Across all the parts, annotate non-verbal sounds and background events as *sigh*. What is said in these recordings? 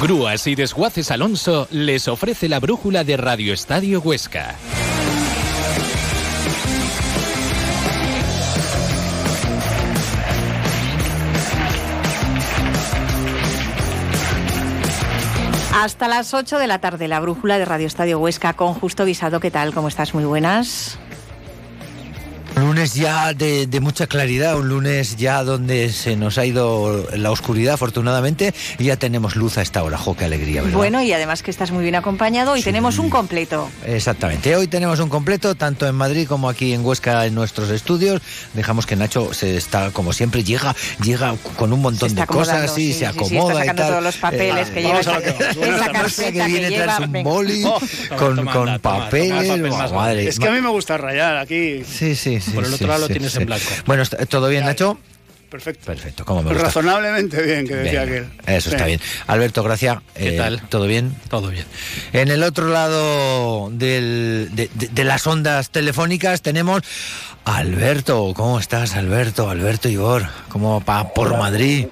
Grúas y Desguaces Alonso les ofrece la brújula de Radio Estadio Huesca. Hasta las 8 de la tarde, la brújula de Radio Estadio Huesca con Justo Visado. ¿Qué tal? ¿Cómo estás? Muy buenas lunes ya de, mucha claridad, un lunes ya donde se nos ha ido la oscuridad, afortunadamente, y ya tenemos luz a esta hora. ¡Jo, qué alegría! Bueno, y además que estás muy bien acompañado y tenemos un completo. Exactamente, hoy tenemos un completo, tanto en Madrid como aquí en Huesca, en nuestros estudios. Dejamos que Nacho se está, como siempre, llega llega con un montón de cosas, y se acomoda y tal. todos los papeles eh, que lleva esa, que, que viene tras un boli oh, con, con papeles. Es que a mí me gusta rayar aquí. Sí, sí, sí. Por el otro lado lo tienes en blanco. Bueno, ¿todo bien, Nacho? Perfecto. Perfecto, como me Razonablemente bien, que decía aquel. Eso está bien. Alberto, gracias. ¿Qué eh, tal? ¿Todo bien? Todo bien. En el otro lado de, las ondas telefónicas tenemos Alberto. ¿Cómo estás, Alberto? Alberto Igor, ¿cómo va por Madrid?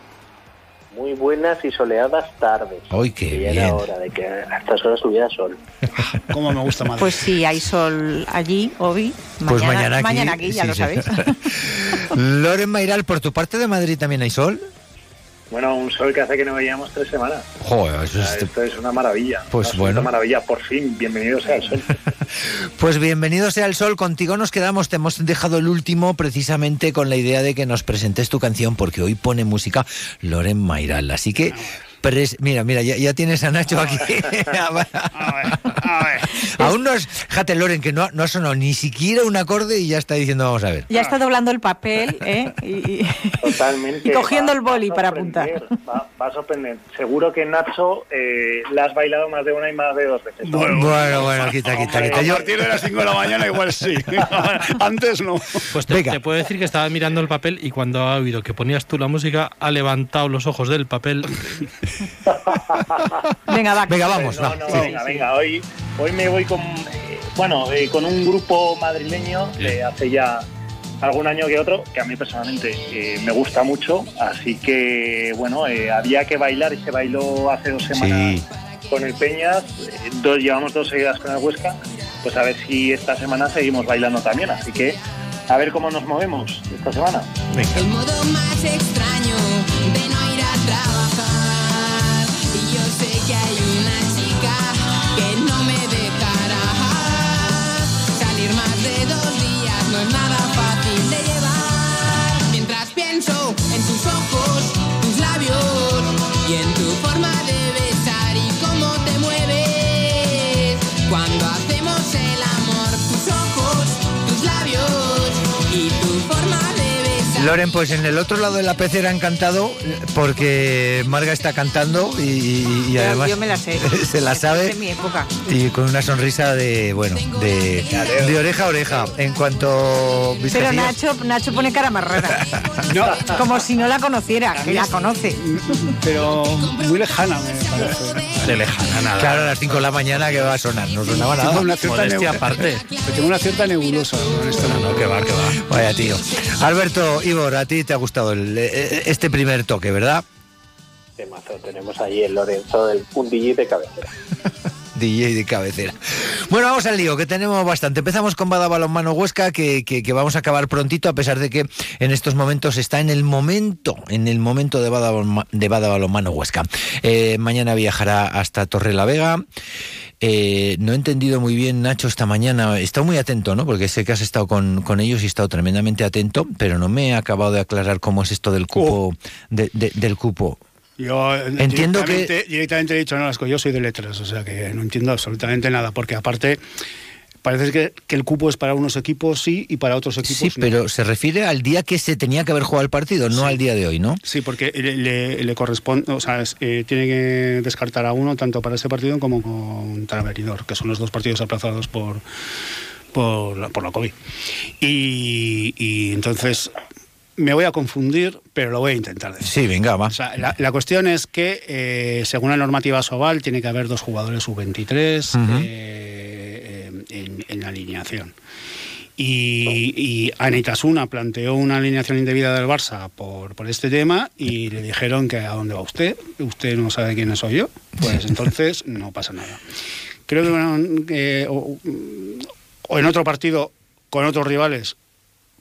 Muy buenas y soleadas tardes. ¡Ay, qué bien! era hora de que a estas horas hubiera sol. *laughs* ¿Cómo me gusta más? Pues sí, hay sol allí, Obi. Pues mañana, mañana aquí, ya lo sabéis. *laughs* Loren Mairal, ¿por tu parte de Madrid también hay sol? Bueno, un sol que hace que no veíamos tres semanas. Joder, eso es... Esto es una maravilla. Pues bueno. Una maravilla, por fin. Bienvenido sea el sol. *laughs* pues bienvenido sea el sol. Contigo nos quedamos. Te hemos dejado el último precisamente con la idea de que nos presentes tu canción, porque hoy pone música Loren Mairal. Así que. Mira, mira, ya, tienes a Nacho aquí. *laughs* a ver, a ver. Aún no es. Jate Loren, que no, no ha sonado ni siquiera un acorde y ya está diciendo, vamos a ver. Ya está doblando el papel, ¿eh? Y, Totalmente. *laughs* Y cogiendo el boli para apuntar. Va, a sorprender. Seguro que Nacho eh, la has bailado más de una y más de dos veces. Bueno, bueno, bueno quita, quita, quita. A partir de las 5 de la mañana igual sí. *laughs* Antes no. Pues te, te, puedo decir que estaba mirando el papel y cuando ha oído que ponías tú la música, ha levantado los ojos del papel. *laughs* venga, va. Venga, vamos. No, no, venga, venga. Hoy, hoy me voy con, eh, bueno, eh, con un grupo madrileño de hace ya algún año que otro, que a mí personalmente eh, me gusta mucho, así que bueno, había que bailar y se bailó hace dos semanas con el Peñas, dos, llevamos dos seguidas con el Huesca, pues a ver si esta semana seguimos bailando también, así que a ver cómo nos movemos esta semana. El modo más extraño de no ir a trabajar Loren, pues en el otro lado de la pecera encantado porque Marga está cantando y, además yo me la sé. *laughs* se la sabe. mi época. Y con una sonrisa de, bueno, de, de oreja a oreja. En cuanto... Pero Nacho, Nacho pone cara más rara. *laughs* Como si no la conociera, que la conoce. Pero muy lejana me parece. De lejana, nada. Claro, a las 5 de la mañana que va a sonar, no sonaba nada. Tengo una cierta aparte. Tengo una cierta nebulosa con esto. No, que va, que va. Vaya tío. Alberto, Igor, a ti te ha gustado eh, eh, este primer toque, ¿verdad? Temazo, tenemos ahí el Lorenzo, del, un DJ de cabecera. *laughs* DJ de cabecera. Bueno, vamos al lío, que tenemos bastante. Empezamos con Bada Balonmano Huesca, que, que, vamos a acabar prontito, a pesar de que en estos momentos está en el momento, en el momento de Bada, de Bada Balonmano Huesca. Eh, mañana viajará hasta Torre la Vega. Eh, no he entendido muy bien, Nacho, esta mañana. He estado muy atento, ¿no? Porque sé que has estado con, ellos y he estado tremendamente atento, pero no me he acabado de aclarar cómo es esto del cupo. Oh. del cupo. Yo entiendo que directamente he dicho no, yo soy de letras, o sea que no entiendo absolutamente nada, porque aparte parece que, que, el cupo es para unos equipos sí y para otros equipos sí, pero se refiere al día que se tenía que haber jugado el partido, no al día de hoy, ¿no? Sí, porque le, corresponde, o sea, eh, tiene que descartar a uno tanto para ese partido como contra Benidorm, que son los dos partidos aplazados por por la, por la COVID. Y, y entonces me voy a confundir, pero lo voy a intentar decir. Sí, venga, va. O sea, la, la cuestión es que, eh, según la normativa Sobal, tiene que haber dos jugadores sub-23 Ujú. eh, en, en la alineación. Y, y Anitasuna planteó una alineación indebida del Barça por, por este tema y le dijeron que a dónde va usted, usted no sabe quién soy yo, pues entonces *laughs* no pasa nada. Creo que, bueno, o, o en otro partido con otros rivales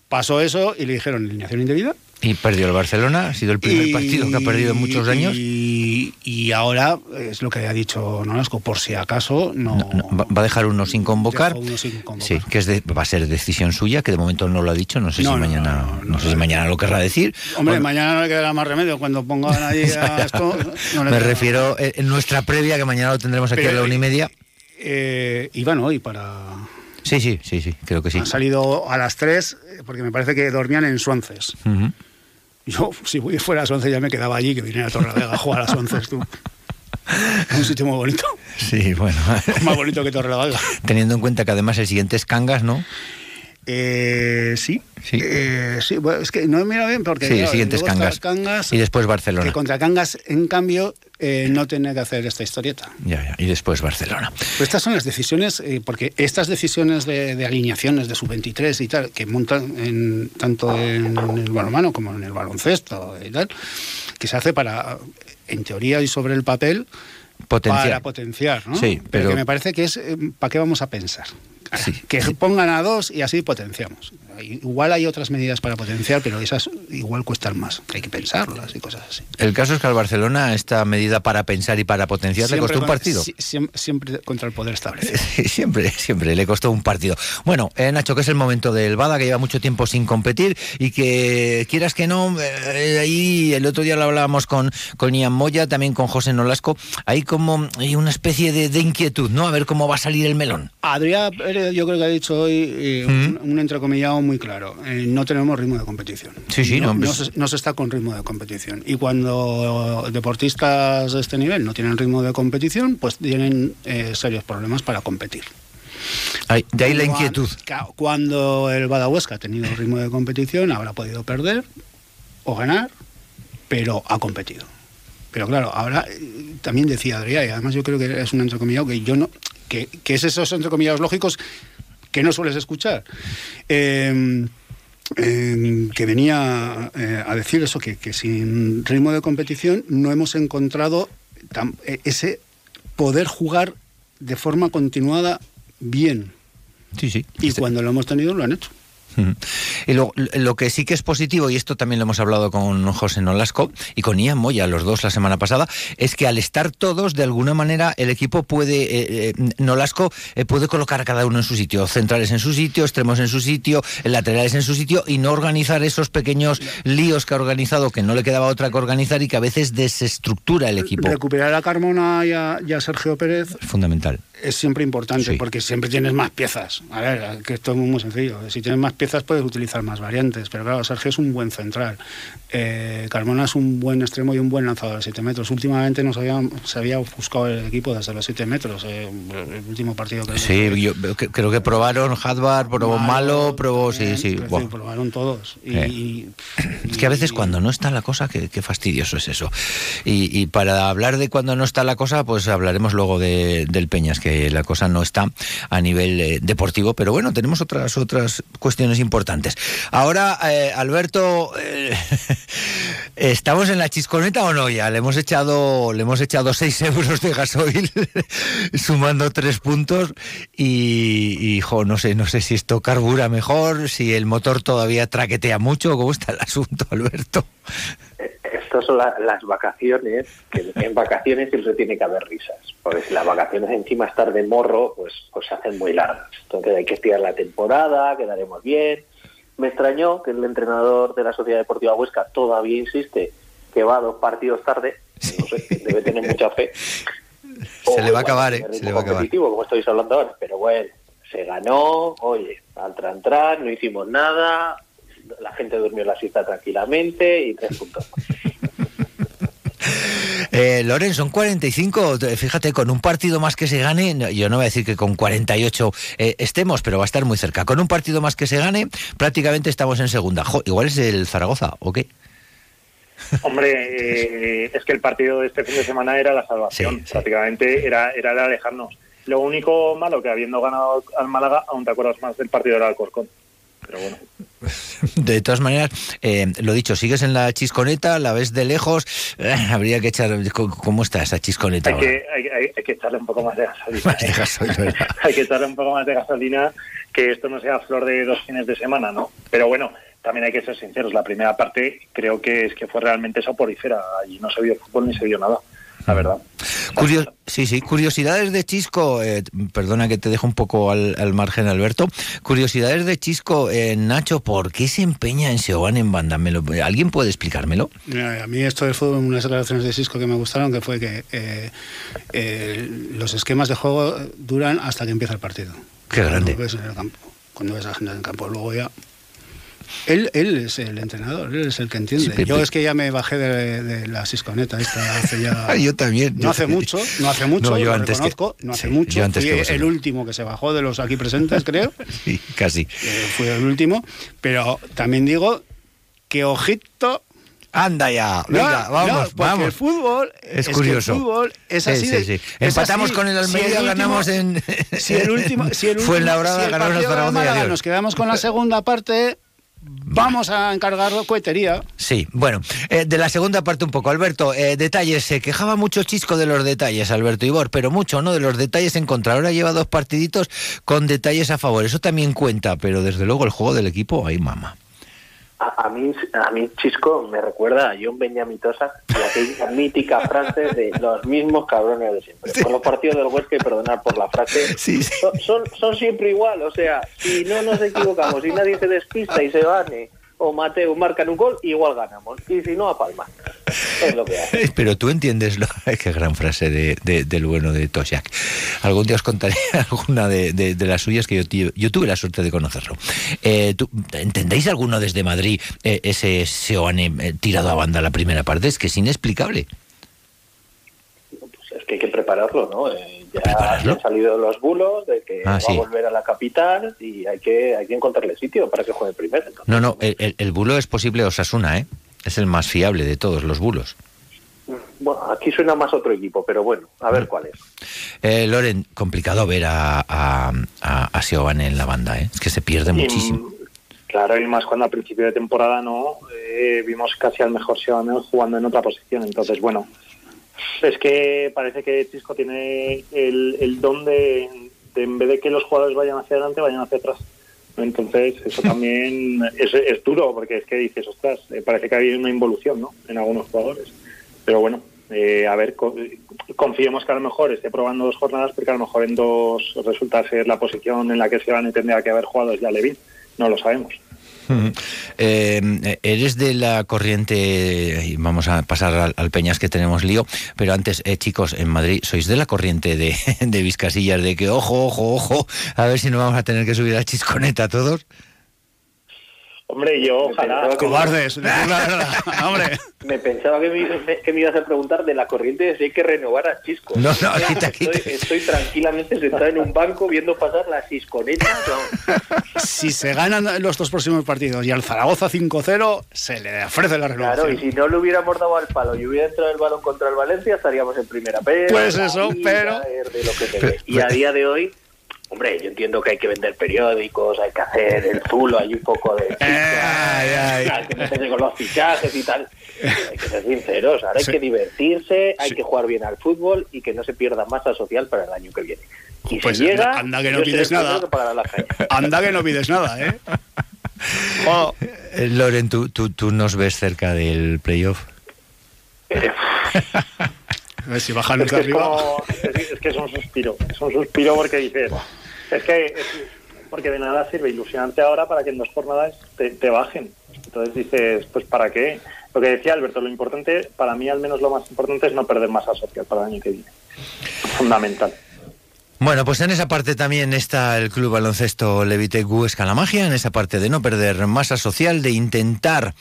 pasó eso y le dijeron alineación indebida Y perdió el Barcelona, ha sido el primer y- partido que ha perdido en muchos años. Y, y ahora es lo que ha dicho Nolasco, por si acaso no, No, no, va a dejar uno sin convocar. Uno sin convocar. Sí, que es de- va a ser decisión suya, que de momento no lo ha dicho. No sé No, si mañana, no, sé si mañana lo querrá decir. Hombre, Bueno, mañana no le quedará más remedio cuando pongan ahí a *laughs* esto. me refiero eh, en nuestra previa, que mañana lo tendremos aquí Pero, a la una y media. Eh, iban hoy para. Sí, sí, sí, sí, creo que sí. Han salido a las 3 porque me parece que dormían en Suances. Ujú. Yo, si voy fuera a las 11 ya me quedaba allí, que viniera a Torrelavega a jugar a las 11 tú. Es un sitio muy bonito. Sí, bueno. Más bonito que Torrelavega. Teniendo en cuenta que además el siguiente es Cangas, ¿no? Eh, sí. Sí. Eh, sí, bueno, es que no me mira bien porque Sí, el siguiente es Cangas. Cangas, Y después Barcelona. que contra Cangas, en cambio, eh, no tiene que hacer esta historieta. Ya, ya. Y después Barcelona. Pues estas son las decisiones, eh, porque estas decisiones de, de alineaciones de sub-23 y tal, que montan en, tanto en, el balonmano como en el baloncesto y tal, que se hace para, en teoría y sobre el papel, Potenciar. para potenciar, ¿no? Sí, pero- que me parece que es, eh, ¿para qué vamos a pensar? Sí. Que pongan a dos y así potenciamos. Igual hay otras medidas para potenciar, pero esas igual cuestan más. Hay que pensarlas y cosas así. El caso es que al Barcelona esta medida para pensar y para potenciar le costó un con- partido. si- siem- siempre contra el poder establecido. *laughs* Siempre, siempre le costó un partido. Bueno, eh, Nacho, que es el momento del Bada, que lleva mucho tiempo sin competir y que quieras que no, eh, ahí el otro día lo hablábamos con, con Ian Moya, también con José Nolasco, hay como hay una especie de, de inquietud, ¿no? A ver cómo va a salir el melón. Adrián Pérez, yo creo que ha dicho hoy eh, un, un entrecomillado muy claro. Eh, no tenemos ritmo de competición. Sí, sí, no, no, se, no se está con ritmo de competición. Y cuando deportistas de este nivel no tienen ritmo de competición, pues tienen eh, serios problemas para competir. Ay, de ahí la Cuando- inquietud. ca- Cuando el Badahuesca ha tenido ritmo de competición, habrá podido perder o ganar, pero ha competido. Pero claro, ahora eh, también decía Adrián, y además yo creo que es un entrecomillado que yo no, que, que es esos entrecomillados lógicos que no sueles escuchar. Eh, eh, que venía eh, a decir eso, que, que sin ritmo de competición no hemos encontrado tam- eh, ese poder jugar de forma continuada bien. Sí, sí. Y cuando lo hemos tenido, lo han hecho. Y lo, lo que sí que es positivo, y esto también lo hemos hablado con José Nolasco y con Ian Moya, los dos la semana pasada, es que al estar todos, de alguna manera, el equipo puede, eh, eh, Nolasco eh, puede colocar a cada uno en su sitio, centrales en su sitio, extremos en su sitio, laterales en su sitio, y no organizar esos pequeños líos que ha organizado, que no le quedaba otra que organizar y que a veces desestructura el equipo. Recuperar a Carmona y a, y a Sergio Pérez Es fundamental. Es siempre importante Sí. porque siempre tienes más piezas. A ver, que esto es muy sencillo. Si tienes más piezas puedes utilizar más variantes. Pero claro, Sergio es un buen central. Eh, Carmona es un buen extremo y un buen lanzador de 7 metros. Últimamente nos había, se había ofuscado el equipo desde los 7 metros. eh, el último partido que Sí, yo creo que probaron Hadbar, probó Malo, probó, sí, eh, sí. decir, buah. probaron todos. Y, Eh. y- Es que a veces y- cuando no está la cosa, qué, qué fastidioso es eso. Y, y para hablar de cuando no está la cosa, pues hablaremos luego de- del Peñas, que la cosa no está a nivel eh, deportivo, pero bueno, tenemos otras otras cuestiones importantes. Ahora, eh, Alberto, eh, *laughs* ¿estamos en la chisconeta o no ya? Le hemos echado, le hemos echado 6 euros de gasoil, *laughs* sumando tres puntos, y, y, no sé, no sé si esto carbura mejor, si el motor todavía traquetea mucho, ¿cómo está el asunto, Alberto? Estas son la- las vacaciones, que *laughs* en vacaciones siempre tiene que haber risas, porque si las vacaciones encima estar de morro, pues, pues se hacen muy largas. Entonces hay que estirar la temporada, quedaremos bien. Me extrañó que el entrenador de la Sociedad Deportiva Huesca todavía insiste que va a dos partidos tarde, no sé, debe tener mucha fe. *laughs* Se le va a acabar, ¿eh? Se le va a acabar. como estáis hablando ahora, pero bueno, se ganó, oye, al tran no hicimos nada, la gente durmió la siesta tranquilamente y tres puntos. *laughs* Eh, Loren, son 45, fíjate, con un partido más que se gane, yo no voy a decir que con 48 eh, estemos, pero va a estar muy cerca. Con un partido más que se gane, prácticamente estamos en segunda. Jo, igual es el Zaragoza, ¿o qué? *laughs* Hombre, eh, es que el partido de este fin de semana era la salvación. Sí, sí. Prácticamente era, era el alejarnos. Lo único malo que habiendo ganado al Málaga, aún te acuerdas más del partido del Alcorcón. Pero bueno, De todas maneras, eh, lo dicho, sigues en la chisconeta, la ves de lejos, eh, habría que echar... ¿Cómo está esa chisconeta hay ahora? que, hay, hay- hay que echarle un poco más de gasolina. Más de gasolina, ¿verdad? *laughs* hay que echarle un poco más de gasolina, que esto no sea flor de dos fines de semana, ¿no? Pero bueno, también hay que ser sinceros. La primera parte creo que es que fue realmente soporífera y no se vio fútbol ni se vio nada, la verdad. Curio- sí, sí, curiosidades de Chisco, eh, perdona que te dejo un poco al, al margen, Alberto. Curiosidades de Chisco, eh, Nacho, ¿por qué se empeña en Seoane en banda? ¿Me lo- ¿Alguien puede explicármelo? Mira, a mí esto del fútbol, unas declaraciones de Cisco que me gustaron, que fue que eh, eh, los esquemas de juego duran hasta que empieza el partido. Qué grande. Cuando ves en el campo, cuando ves a gente en el campo, luego ya... Él, él es el entrenador, él es el que entiende. Sí. Yo es que ya me bajé de, de la Cisconeta esta hace ya... *laughs* Yo también. No hace mucho, no hace mucho, No, yo lo antes que- reconozco, no hace sí, mucho. yo antes Fui que el último que se bajó de los aquí presentes, creo. *laughs* Sí, casi. Eh, fui el último, pero también digo que ojito Anda ya, venga, no, vamos, no, vamos. el fútbol Es curioso. el fútbol es Sí, así. sí, de- sí. es Empatamos así. con el Almería, Si último- ganamos en- Si el último, si el *laughs* último, si ganamos en partido de Zaragoza y Málaga adiós. nos quedamos con la segunda parte, vamos a encargarlo cohetería. Sí, bueno, eh, de la segunda parte un poco. Alberto, eh, detalles, se quejaba mucho Chisco de los detalles, Alberto Ibor, pero mucho, ¿no? De los detalles en contra. Ahora lleva dos partiditos con detalles a favor. Eso también cuenta, pero desde luego el juego del equipo, ahí mama. A, a mí, a mí Chisco me recuerda a John Beñamitosa y aquella *laughs* mítica frase de los mismos cabrones de siempre. Con los partidos del Huesca, y perdonar por la frase, Sí, sí. Son, son, son siempre igual. O sea, si no nos equivocamos, si nadie se despista y se gane, o Mateo marcan un gol, igual ganamos. Y si no, a Palma. Es lo que hace. *laughs* Pero tú entiendes lo... *laughs* Qué gran frase de, de- del bueno de Toshack. Algún día os contaré *laughs* alguna de, las suyas que yo, tuve la suerte de conocerlo. Eh, ¿tú- ¿Entendéis alguno desde Madrid eh, ese Seoane eh, tirado a banda la primera parte? Es que es inexplicable. Pues es que hay que prepararlo, ¿no? Eh, ya ¿Prepararlo? han salido los bulos de que Ah, va sí. a volver a la capital y hay que, hay que encontrarle sitio para que juegue primero. No, no, el, el- el bulo es posible Osasuna, ¿eh? Es el más fiable de todos los bulos. Bueno, aquí suena más otro equipo, pero bueno, a Mm. ver cuál es. Eh, Loren, complicado ver a, a, a, a en la banda, ¿eh? Es que se pierde Y, muchísimo. mm, claro, y más cuando a principio de temporada no eh, vimos casi al mejor Seoane jugando en otra posición. Entonces, bueno, es que parece que Chisco tiene el, el don de, de en vez de que los jugadores vayan hacia adelante, vayan hacia atrás. Entonces, eso también *laughs* es, es duro, porque es que dices, ostras, eh, parece que ha habido una involución ¿no? en algunos jugadores. Pero bueno, eh, a ver, co- confiemos que a lo mejor esté probando dos jornadas, porque a lo mejor en dos resulta ser la posición en la que se van a tendría que haber jugado ya Levin. No lo sabemos. *laughs* Eh, eres de la corriente, vamos a pasar al, al Peñas que tenemos lío, pero antes, eh, chicos, en Madrid, ¿sois de la corriente de, *laughs* de Vizcasillas de que ojo, ojo, ojo, a ver si no vamos a tener que subir a Chisconeta todos? Hombre, yo ojalá. Cobardes, la *laughs* verdad, *laughs* hombre. Me pensaba que me, que me ibas a preguntar de la corriente de si hay que renovar a Chisco. No, no, quita, estoy, quita. estoy tranquilamente sentado en un banco viendo pasar las cisconetas. vamos. *laughs* Si se ganan los dos próximos partidos y al Zaragoza 5-0, se le ofrece la Claro, renovación. y si no le hubiéramos dado al palo y hubiera entrado el balón contra el Valencia, estaríamos en primera. Pero Pues eso, pero- de lo que se ve. Y a día de hoy, hombre, yo entiendo que hay que vender periódicos, hay que hacer el zulo, hay un poco de... *laughs* Ay, ay. Hay que meterse con los fichajes y tal. Hay que ser sinceros, ahora hay Sí. que divertirse, hay Sí. que jugar bien al fútbol y que no se pierda masa social para el año que viene. Y Pues si llega, anda que no pides nada. Anda que no pides nada, ¿eh? *laughs* Eh, Loren, ¿tú, tú, tú nos ves cerca del playoff. A ver si bajan los de arriba. como- es- es que es un suspiro. Es un suspiro porque dices. Es que. es- porque de nada sirve ilusionarte ahora para que en dos jornadas te, te bajen. Entonces dices, pues ¿para qué? Lo que decía Alberto, lo importante, para mí al menos lo más importante es no perder masa social para el año que viene. Fundamental. Bueno, pues en esa parte también está el Club Baloncesto Levitec Huesca La Magia, en esa parte de no perder masa social, de intentar,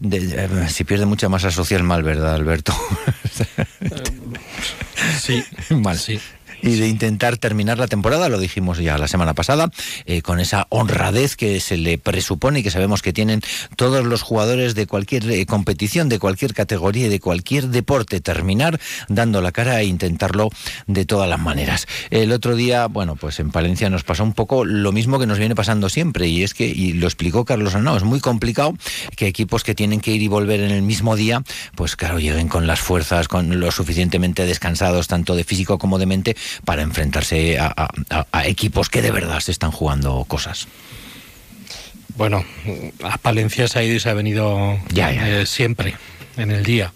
de- eh, si pierde mucha masa social mal, ¿verdad, Alberto? *laughs* Sí, Mal. sí. Y de intentar terminar la temporada, lo dijimos ya la semana pasada, eh, con esa honradez que se le presupone y que sabemos que tienen todos los jugadores de cualquier eh, competición, de cualquier categoría y de cualquier deporte, terminar dando la cara e intentarlo de todas las maneras. El otro día, bueno, pues en Palencia nos pasó un poco lo mismo que nos viene pasando siempre y es que, y lo explicó Carlos Arnau, es muy complicado que equipos que tienen que ir y volver en el mismo día, pues claro, lleguen con las fuerzas, con lo suficientemente descansados, tanto de físico como de mente, para enfrentarse a, a- a equipos que de verdad se están jugando cosas. Bueno, a Palencia se ha ido y se ha venido Ya, ya. eh, siempre, en el día.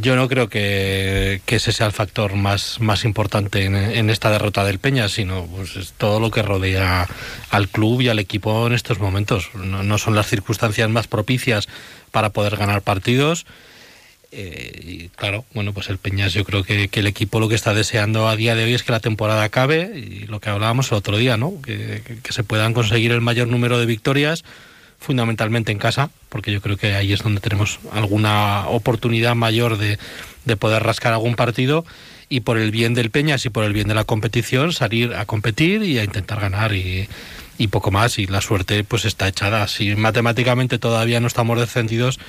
Yo no creo que, que ese sea el factor más, más importante en, en esta derrota del Peña, sino pues, es todo lo que rodea al club y al equipo en estos momentos. No, no son las circunstancias más propicias para poder ganar partidos. Eh, y claro, bueno, pues el Peñas yo creo que, el equipo lo que está deseando a día de hoy es que la temporada acabe y lo que hablábamos el otro día, ¿no? Que se puedan conseguir el mayor número de victorias, fundamentalmente en casa, porque yo creo que ahí es donde tenemos alguna oportunidad mayor de, de poder rascar algún partido y por el bien del Peñas y por el bien de la competición salir a competir y a intentar ganar y, y poco más y la suerte pues está echada. Si matemáticamente todavía no estamos descendidos,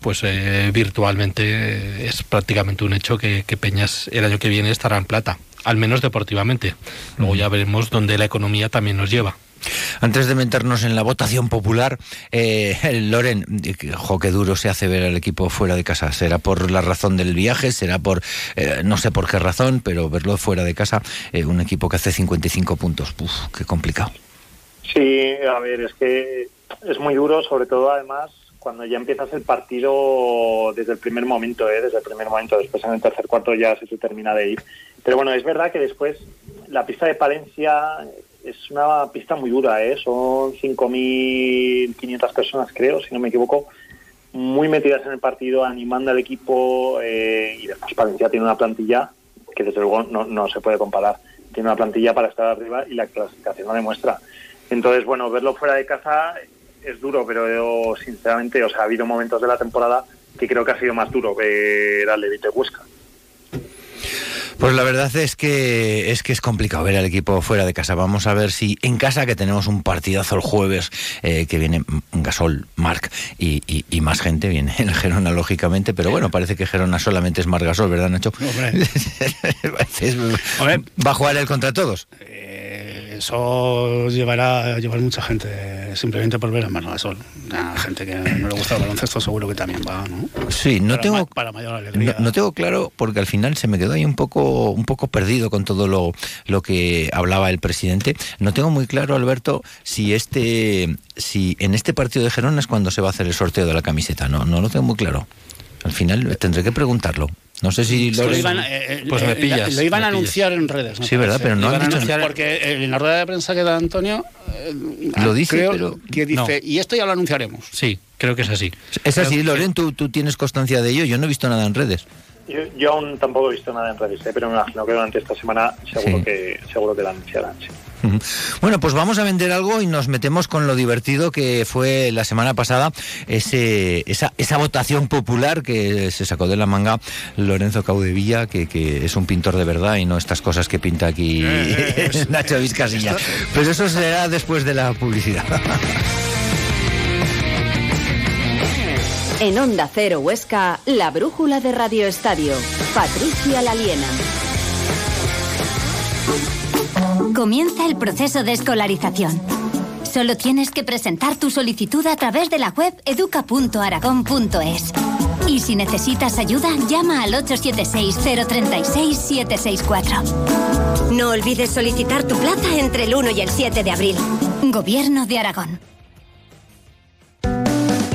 pues eh, virtualmente eh, es prácticamente un hecho que, que Peñas el año que viene estará en plata, al menos deportivamente. Luego ya veremos dónde la economía también nos lleva. Antes de meternos en la votación popular, eh, *laughs* Loren, jo, qué duro se hace ver al equipo fuera de casa. ¿Será por la razón del viaje? ¿Será por, eh, no sé por qué razón, pero verlo fuera de casa, eh, un equipo que hace 55 puntos? Uf, qué complicado. Sí, a ver, es que es muy duro, sobre todo además cuando ya empiezas el partido desde el primer momento, ¿eh? desde el primer momento, después en el tercer cuarto ya se te termina de ir. Pero bueno, es verdad que después la pista de Palencia es una pista muy dura, ¿eh? son 5.500 personas creo, si no me equivoco, muy metidas en el partido, animando al equipo eh, y después Palencia tiene una plantilla que desde luego no, no se puede comparar. Tiene una plantilla para estar arriba y la clasificación lo demuestra. Entonces, bueno, verlo fuera de casa es duro, pero yo, sinceramente, o sea, ha habido momentos de la temporada que creo que ha sido más duro ver al Levite Huesca. Pues la verdad es que es que es complicado ver al equipo fuera de casa. Vamos a ver si en casa, que tenemos un partidazo el jueves, eh, que viene Gasol, Marc y, y- y más gente, viene el Gerona, lógicamente, pero bueno, parece que Gerona solamente es Marc Gasol, ¿verdad, Nacho? Hombre. *laughs* Es- Hombre. Va a jugar él contra todos. Eh, eso llevará a llevar mucha gente simplemente por ver a Margasol. A gente que no le gusta el baloncesto seguro que también va, ¿no? Sí, no para, tengo ma- para mayor No, no tengo claro porque al final se me quedó ahí un poco un poco perdido con todo lo, lo que hablaba el presidente. No tengo muy claro, Alberto, si este si en este partido de Gerona es cuando se va a hacer el sorteo de la camiseta. No, no lo tengo muy claro. Al final tendré que preguntarlo. No sé si Lo iban, eh, eh, Pues me eh, pillas, Lo iban me a pillas. anunciar en redes. Sí, ¿verdad? Pero no Lo han dicho anunciar. Porque en la rueda de prensa que da Antonio, eh, Lo dice, creo pero- que dice, y esto ya lo anunciaremos. Sí, creo que es así. Es así, Loren, ¿tú, tú tienes constancia de ello. Yo no he visto nada en redes. Yo, yo aún tampoco he visto nada en redes, ¿eh? pero me imagino que durante esta semana seguro Sí. que seguro que la anunciarán. sí. Bueno, pues vamos a vender algo y nos metemos con lo divertido que fue la semana pasada, ese, esa, esa votación popular que se sacó de la manga Lorenzo Caudevilla, que, que es un pintor de verdad y no estas cosas que pinta aquí *laughs* Nacho Vizcasilla. Pero eso será después de la publicidad. *laughs* En Onda Cero Huesca, la brújula de Radio Estadio. Patricia Laliena. Comienza el proceso de escolarización. Solo tienes que presentar tu solicitud a través de la web educa.aragón.es. Y si necesitas ayuda, llama al 876-036-764. No olvides solicitar tu plaza entre el 1 y el 7 de abril. Gobierno de Aragón.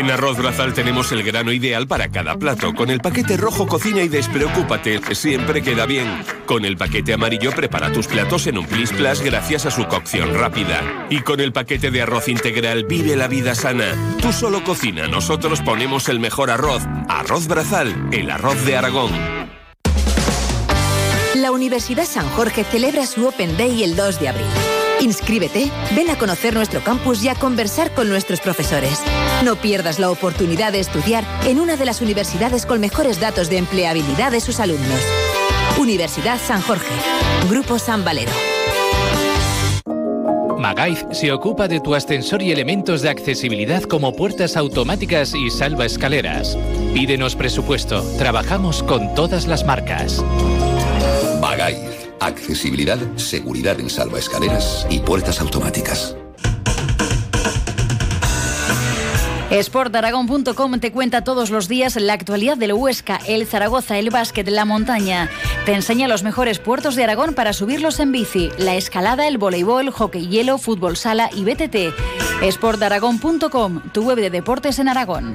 En Arroz Brazal tenemos el grano ideal para cada plato. Con el paquete rojo cocina y despreocúpate, siempre queda bien. Con el paquete amarillo prepara tus platos en un plis plas gracias a su cocción rápida. Y con el paquete de arroz integral vive la vida sana. Tú solo cocina, nosotros ponemos el mejor arroz. Arroz Brazal, el arroz de Aragón. La Universidad San Jorge celebra su Open Day el 2 de abril. Inscríbete, ven a conocer nuestro campus y a conversar con nuestros profesores. No pierdas la oportunidad de estudiar en una de las universidades con mejores datos de empleabilidad de sus alumnos. Universidad San Jorge, Grupo San Valero. Magaiz se ocupa de tu ascensor y elementos de accesibilidad como puertas automáticas y salva escaleras. Pídenos presupuesto. Trabajamos con todas las marcas. Bagaiz. Accesibilidad, seguridad en salvaescaleras y puertas automáticas. Sportaragón.com te cuenta todos los días la actualidad del Huesca, el Zaragoza, el básquet, la montaña. Te enseña los mejores puertos de Aragón para subirlos en bici, la escalada, el voleibol, hockey hielo, fútbol sala y BTT. Sportaragón.com, tu web de deportes en Aragón.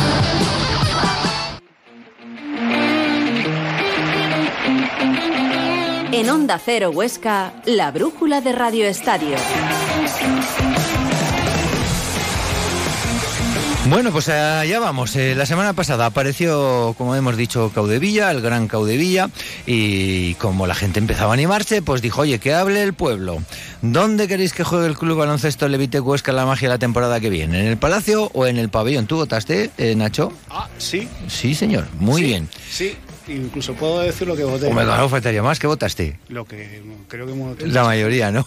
En Onda Cero Huesca, la brújula de Radio Estadio. Bueno, pues allá vamos. Eh, la semana pasada apareció, como hemos dicho, Caudevilla, el gran Caudevilla, y como la gente empezaba a animarse, pues dijo, oye, que hable el pueblo. ¿Dónde queréis que juegue el club baloncesto Levite Huesca la magia la temporada que viene? ¿En el Palacio o en el pabellón? ¿Tú votaste, eh, Nacho? Ah, sí. Sí, señor. Muy Sí, bien. Sí, incluso puedo decir lo que voté. Hombre, no faltaría más. ¿Qué votaste? Lo que creo que hemos- La mayoría, *laughs* ¿no?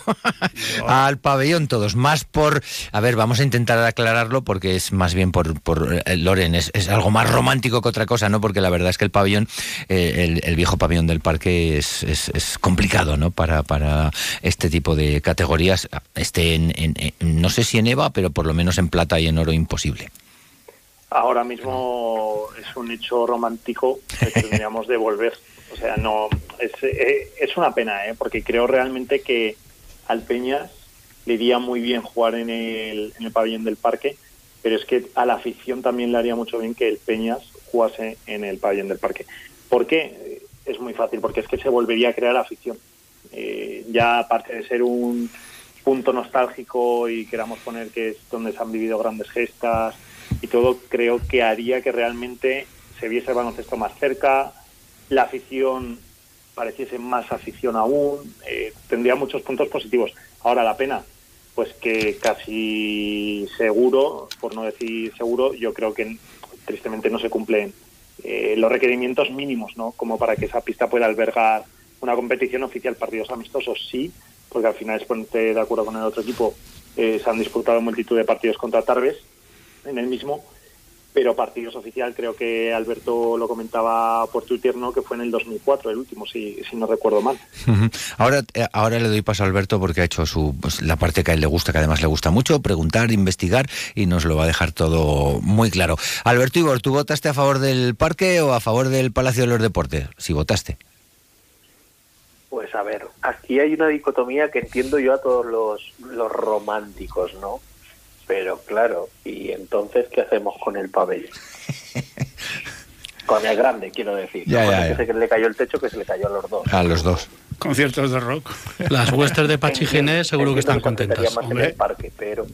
Al pabellón todos, más por... A ver, vamos a intentar aclararlo porque es más bien por, por eh, Loren, es, es algo más romántico que otra cosa, ¿no? Porque la verdad es que el pabellón, eh, el, el viejo pabellón del parque es, es- es complicado, ¿no? Para, para este tipo de categorías, esté en, en- en- no sé si en EVA, pero por lo menos en plata y en oro imposible. Ahora mismo es un hecho romántico que *laughs* tendríamos de volver. O sea, no es, eh, es una pena, ¿eh? porque creo realmente que al Peñas le iría muy bien jugar en el, en el pabellón del parque, pero es que a la afición también le haría mucho bien que el Peñas jugase en el pabellón del parque. ¿Por qué? Es muy fácil, porque es que se volvería a crear afición. Eh, ya aparte de ser un punto nostálgico y queramos poner que es donde se han vivido grandes gestas y todo, creo que haría que realmente se viese el baloncesto más cerca, la afición pareciese más afición aún, eh, tendría muchos puntos positivos. Ahora la pena, pues que casi seguro, por no decir seguro, yo creo que tristemente no se cumplen eh, los requerimientos mínimos, ¿no? Como para que esa pista pueda albergar una competición oficial, partidos amistosos, sí, porque al final es ponerte de acuerdo con el otro equipo. eh, se han disputado multitud de partidos contra Tarbes en el mismo, pero partidos oficial creo que Alberto lo comentaba por Twitter, ¿no? Que fue en el 2004, el último, si, si no recuerdo mal. Ahora, eh, ahora le doy paso a Alberto porque ha hecho su pues, la parte que a él le gusta, que además le gusta mucho, preguntar, investigar y nos lo va a dejar todo muy claro. Alberto Ibor, ¿tú votaste a favor del parque o a favor del Palacio de los Deportes? Si votaste. Pues a ver, aquí hay una dicotomía que entiendo yo a todos los, los románticos, ¿no? Pero claro, ¿y entonces qué hacemos con el pabellón? con el grande, quiero decir. Ya, no con ya, ya. que le cayó el techo, que se le cayó a los dos. A los dos. Conciertos de rock. Las huestes de Pachiginés seguro que están contentas. se más en el parque, pero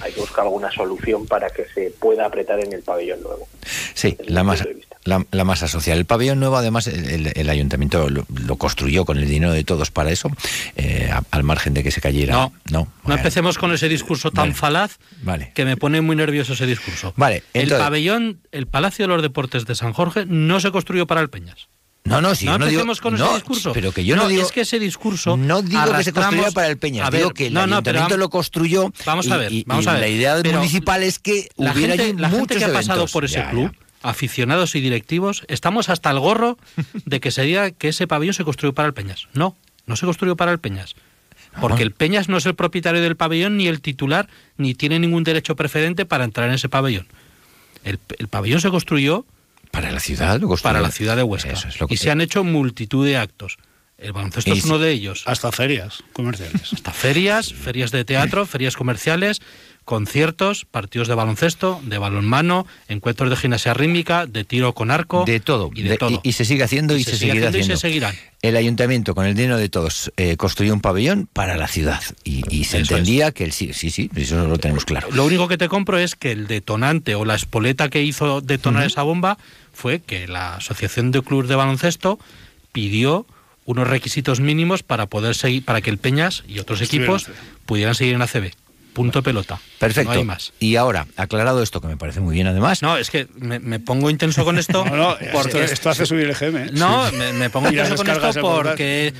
hay que buscar alguna solución para que se pueda apretar en el pabellón nuevo. Sí, la masa, la, la masa social. El pabellón nuevo, además, el, el- el ayuntamiento lo, lo construyó con el dinero de todos para eso, eh, a- al margen de que se cayera. No. no. No empecemos con ese discurso tan Vale. falaz Vale. que me pone muy nervioso ese discurso. Vale, el pabellón, el Palacio de los Deportes de San Jorge no se construyó para el Peñas. No, no, si no no digo- empecemos con no, ese discurso. pero que yo no digo- es que ese discurso No digo que se construya para el Peñas, ver, digo que el no, pero ayuntamiento lo construyó. Vamos y, a ver, vamos y a ver. la idea municipal es que la hubiera gente, la gente que ha pasado por ese Ya, club, ya. Aficionados y directivos, estamos hasta el gorro de que se diga que ese pabellón se construyó para el Peñas. No, no se construyó para el Peñas. Porque el Peñas no es el propietario del pabellón, ni el titular, ni tiene ningún derecho preferente para entrar en ese pabellón. El, el pabellón se construyó para la ciudad, lo para la ciudad de Huesca. Eso es lo que y te- se han hecho multitud de actos. El baloncesto es uno de ellos. Hasta ferias comerciales. Hasta ferias, ferias de teatro, *laughs* ferias comerciales, conciertos, partidos de baloncesto, de balonmano, encuentros de gimnasia rítmica, de tiro con arco. De todo. Y de, De- todo. y- y se sigue haciendo y se sigue seguirá haciendo y se. El ayuntamiento, con el dinero de todos, eh, construyó un pabellón para la ciudad. Y, y se Eso entendía que el sí, sí, sí, eso lo tenemos claro. Lo único que te compro es que el detonante o la espoleta que hizo detonar esa bomba fue que la Asociación de Clubes de Baloncesto pidió unos requisitos mínimos para poder seguir, para que el Peñas y otros equipos pudieran seguir en ACB. Punto pelota. Perfecto. No hay más. Y ahora, aclarado esto, que me parece muy bien además. No, es que me, me pongo intenso con esto. *laughs* No, no, porque esto, esto hace subir el GM. ¿eh? No, Sí. me, me pongo *laughs* intenso con esto Sí, porque-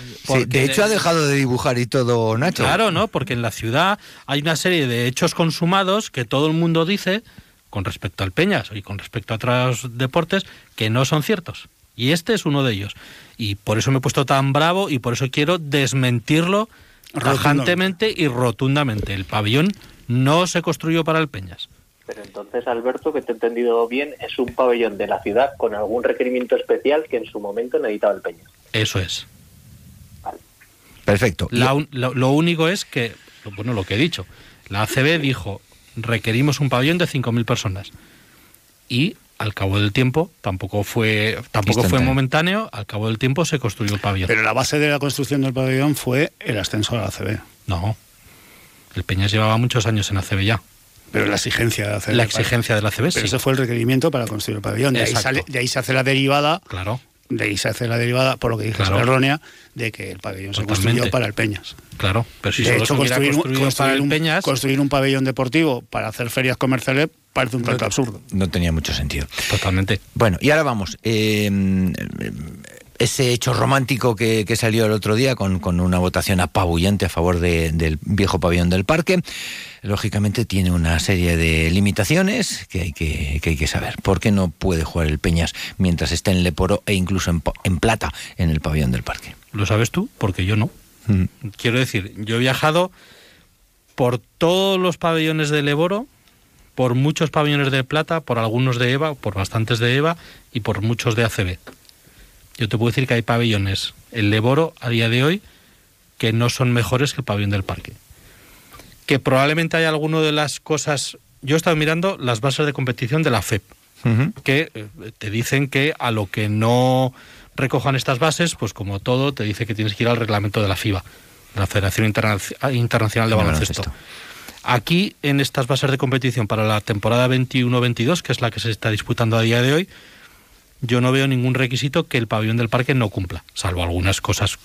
de hecho, ha dejado de dibujar y todo, Nacho. Claro, ¿no? Porque en la ciudad hay una serie de hechos consumados que todo el mundo dice con respecto al Peñas y con respecto a otros deportes que no son ciertos. Y este es uno de ellos. Y por eso me he puesto tan bravo y por eso quiero desmentirlo Rotundamente. tajantemente y rotundamente. El pabellón no se construyó para el Peñas. Pero entonces, Alberto, que te he entendido bien, es un pabellón de la ciudad con algún requerimiento especial que en su momento necesitaba el Peña. Eso es. Perfecto. La lo, lo único es que, bueno, lo que he dicho, la ACB dijo, requerimos un pabellón de 5.000 personas. Y al cabo del tiempo, tampoco fue tampoco fue momentáneo, al cabo del tiempo se construyó el pabellón. Pero la base de la construcción del pabellón fue el ascenso a la ACB. no, el Peñas llevaba muchos años en ACB ya. Pero la exigencia de la ACB. La exigencia de la ACB, Pero sí. ese fue el requerimiento para construir el pabellón. De ahí, sale- de ahí se hace la derivada, Claro, de ahí se hace la derivada, por lo que dije, Claro. es errónea, de que el pabellón se construyó para el Peñas. claro. Pero si de solo hecho, construir, construir para el un, Peñas, construir un pabellón deportivo para hacer ferias comerciales parece un tanto absurdo. No tenía mucho sentido. totalmente. Bueno, y ahora vamos. eh, ese hecho romántico que, que salió el otro día con, con una votación apabullante a favor de- del viejo pabellón del parque, lógicamente tiene una serie de limitaciones que hay que, que hay que saber. ¿Por qué no puede jugar el Peñas mientras esté en Leporo e incluso en, plata en el pabellón del parque? Lo sabes tú, porque yo no. Mm. Quiero decir, yo he viajado por todos los pabellones de Leboro, por muchos pabellones de Plata, por algunos de EVA, por bastantes de EVA y por muchos de ACB. Yo te puedo decir que hay pabellones en Leboro a día de hoy que no son mejores que el pabellón del parque. Que probablemente hay alguno de las cosas... Yo he estado mirando las bases de competición de la FEP que eh, te dicen que a lo que no recojan estas bases, pues como todo, te dice que tienes que ir al reglamento de la FIBA, de la Federación Interna- Internacional de De Baloncesto. baloncesto. Aquí, en estas bases de competición para la temporada 21-22, que es la que se está disputando a día de hoy, yo no veo ningún requisito que el pabellón del parque no cumpla, salvo algunas cosas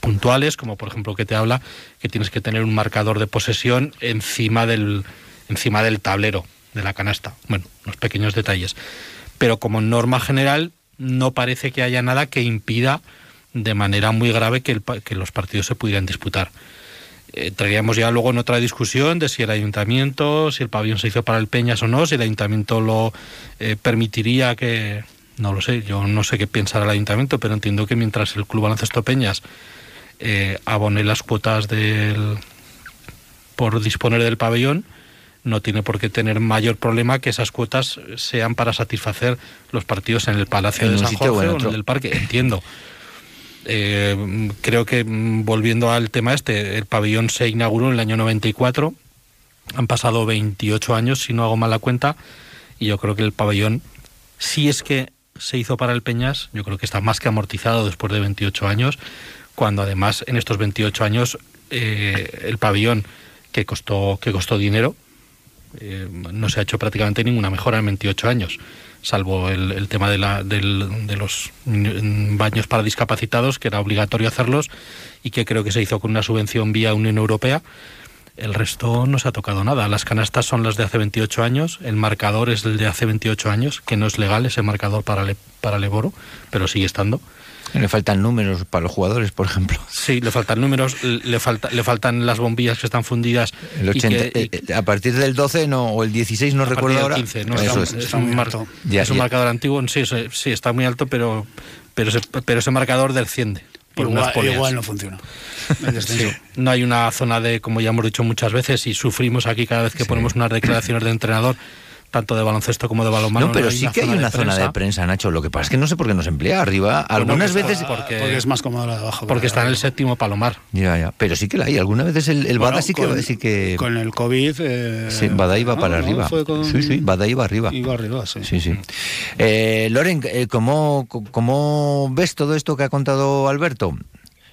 puntuales, como por ejemplo que te habla que tienes que tener un marcador de posesión encima del, encima del tablero de la canasta. Bueno, unos pequeños detalles. Pero como norma general, no parece que haya nada que impida de manera muy grave que, los partidos se pudieran disputar. Eh, ya luego en otra discusión de si el ayuntamiento, si el pabellón se hizo para el Peñas o no, si el ayuntamiento lo eh, permitiría que... No lo sé, yo no sé qué pensará el ayuntamiento, pero entiendo que mientras el Club Baloncesto Peñas eh, abone las cuotas del por disponer del pabellón, no tiene por qué tener mayor problema que esas cuotas sean para satisfacer los partidos en el Palacio En de San Jorge o en el del Parque. Entiendo. Eh, creo que mm, volviendo al tema este, el pabellón se inauguró en el año 94. Han pasado 28 años, si no hago mal la cuenta, y yo creo que el pabellón, si es que se hizo para el Peñas, yo creo que está más que amortizado después de 28 años, cuando además en estos 28 años eh, el pabellón que costó, que costó dinero, eh, no se ha hecho prácticamente ninguna mejora en 28 años, salvo el, tema de, la, de los baños para discapacitados, que era obligatorio hacerlos y que creo que se hizo con una subvención vía Unión Europea. El resto no se ha tocado nada. Las canastas son las de hace 28 años, el marcador es el de hace 28 años, que no es legal ese marcador para, Le- para Leboro, pero sigue estando. Le faltan números para los jugadores, por ejemplo. Sí, le faltan números, le, falta, le faltan las bombillas que están fundidas. El y 80, que- y- eh, eh, a partir del 12 no, o el 16 no a recuerdo ahora. 15, ¿no? Eso Está- es. mar- Ya, es un ya. marcador antiguo, sí, sí, sí, está muy alto, pero, pero, ese, pero ese marcador desciende. Igual- no funciona. *laughs* El descenso. Sí, no hay una zona de, como ya hemos dicho muchas veces, y sufrimos aquí cada vez que ponemos unas declaraciones de entrenador, tanto de baloncesto como de balonmano. No, pero sí que hay una zona de prensa, Nacho. Lo que pasa es que no sé por qué no se emplea arriba. Algunas veces. porque, Porque es más cómodo la de abajo. porque está en el séptimo palomar. Ya, ya. Pero sí que la hay. Algunas veces el, el Bueno, Bada sí que. con- sí que Con el COVID. eh, sí, Bada iba no, para no, arriba. con- Sí, sí, Bada iba arriba. Iba arriba, sí. Sí, sí. Eh, Loren, eh, ¿cómo, ¿cómo ves todo esto que ha contado Alberto?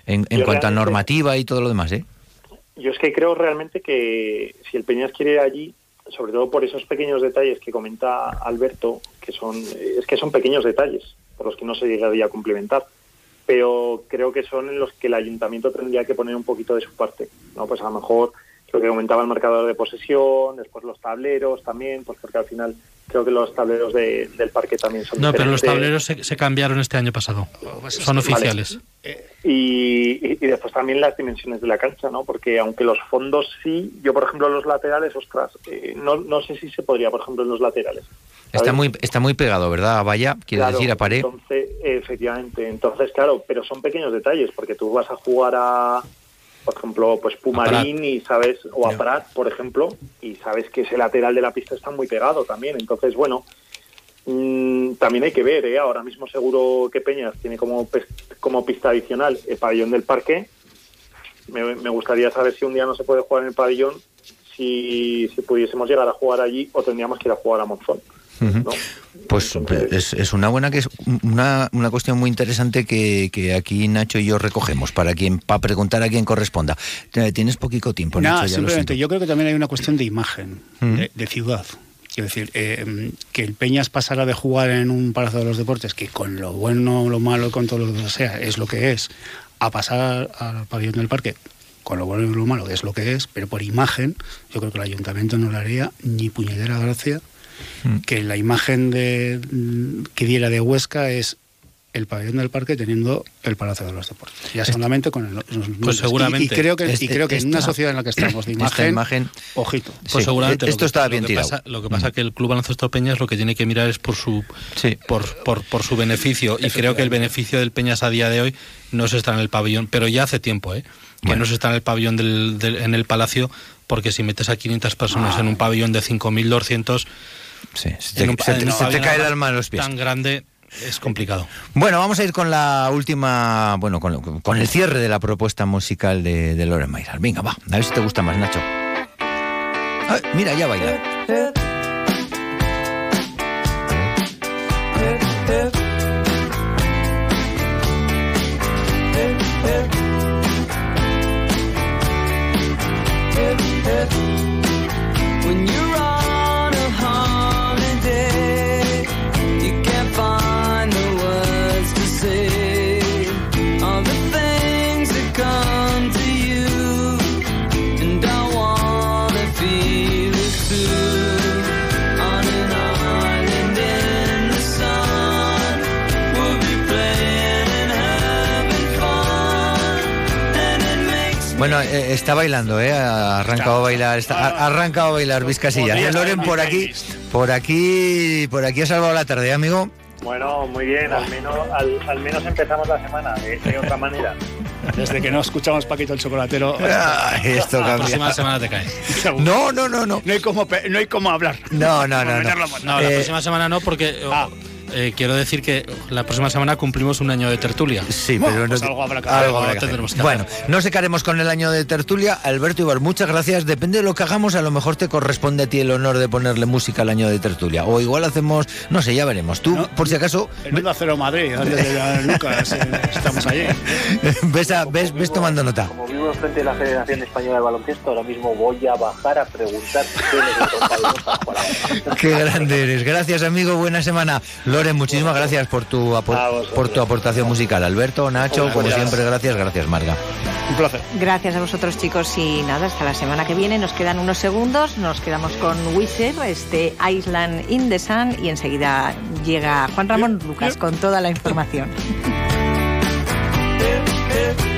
En, en cuanto a normativa y todo lo demás, ¿eh? Yo es que creo realmente que si el Peñas quiere ir allí, sobre todo por esos pequeños detalles que comenta Alberto, que son es que son pequeños detalles por los que no se llegaría a complementar, pero creo que son en los que el ayuntamiento tendría que poner un poquito de su parte, no pues a lo mejor lo que comentaba el marcador de posesión, después los tableros también, pues porque al final creo que los tableros de- del parque también son No, pero los tableros se, se cambiaron este año pasado. Son Vale. oficiales. Y, y- y después también las dimensiones de la cancha, ¿no? Porque aunque los fondos sí, yo por ejemplo los laterales, ostras, eh, no, no sé si se podría, por ejemplo, en los laterales. Está muy, está muy pegado, ¿verdad? A valla, quiere Claro, decir, a pared. Entonces, efectivamente, entonces claro, pero son pequeños detalles, porque tú vas a jugar a, por ejemplo, pues Pumarín y sabes, o a Prat, por ejemplo, y sabes que ese lateral de la pista está muy pegado también. Entonces, bueno, mm, también hay que ver, ¿eh? ahora mismo seguro que Peñas tiene como, como pista adicional el pabellón del parque. Me, me gustaría saber si un día no se puede jugar en el pabellón, si, si pudiésemos llegar a jugar allí o tendríamos que ir a jugar a Monzón. Pues es, es una buena que es una, una cuestión muy interesante que, que aquí Nacho y yo recogemos para quien para preguntar a quien corresponda. Tienes poquito tiempo, Nacho, ya simplemente yo creo que también hay una cuestión de imagen, Mm. de, de ciudad. Quiero decir, eh, que el Peñas pasara de jugar en un Palacio de los Deportes, que con lo bueno, lo malo, con todo lo que sea, es lo que es, a pasar al pabellón del parque, con lo bueno y lo malo, es lo que es, pero por imagen, yo creo que el ayuntamiento no le haría ni puñetera gracia Mm. que la imagen de, que diera de Huesca es el pabellón del parque teniendo el Palacio de los Deportes. Ya solamente con el, los. Pues seguramente. Y, y creo que, y Este- creo que en una esta- sociedad en la que *coughs* estamos de esta imagen, imagen- ojito. Pues Sí, seguramente. eh, esto lo que- estaba lo bien que tirado. Pasa, lo que pasa que el Club Baloncesto Peñas lo que tiene que mirar es por su por, por, por su beneficio y creo que el beneficio del Peñas a día de hoy no se está en el pabellón, pero ya hace tiempo, ¿eh? Que no se está en el pabellón del, del- en el Palacio porque si metes a 500 personas en un pabellón de 5.200 se te- en se te- en se te cae el alma a los pies. Tan grande es complicado. Bueno, vamos a ir con la última, bueno, con, con el cierre de la propuesta musical de, de Loren Mayral. Venga, va, a ver si te gusta más, Nacho. Mira, ya baila. When you're Bueno, eh, está bailando, ¿eh? Ha arrancado a bailar, está, ha ha arrancado a bailar Eh, Loren, por aquí, por aquí, por aquí ha salvado la tarde, ¿eh, amigo. Bueno, muy bien, al menos, al, al menos empezamos la semana de, de *laughs* otra manera. Desde que no escuchamos Paquito el Chocolatero. *laughs* Ah, esto La cambia. próxima semana te cae. *laughs* No, no, no, no. No hay como, no hay como hablar. No, no, no, no. La. No, la Eh, próxima semana no, porque Ah. Eh, quiero decir que la próxima semana cumplimos un año de tertulia. Sí, Bueno, pero pues no, algo habrá que algo habrá que hacer. Tendremos que Bueno, hacer. no secaremos con el año de tertulia. Alberto Ibar, muchas gracias. Depende de lo que hagamos, a lo mejor te corresponde a ti el honor de ponerle música al año de tertulia. O igual hacemos, no sé, ya veremos. Tú, No. por si acaso, En Onda Cero Madrid, antes de la Lucas, eh, estamos allí. *laughs* ves, a- ves, ves tomando nota. Como vivo enfrente de la Federación Española de Baloncesto, ahora mismo voy a bajar a preguntar qué. *laughs* Qué grande eres. Gracias, amigo. Buena semana. Loren, muchísimas gracias por tu, por tu aportación musical. Alberto, Nacho, como Gracias. siempre, gracias, gracias, Marga. Un placer. Gracias a vosotros chicos y nada, hasta la semana que viene. Nos quedan unos segundos, nos quedamos con Wizard, este Island in the Sun y enseguida llega Juan Ramón Lucas con toda la información. *laughs*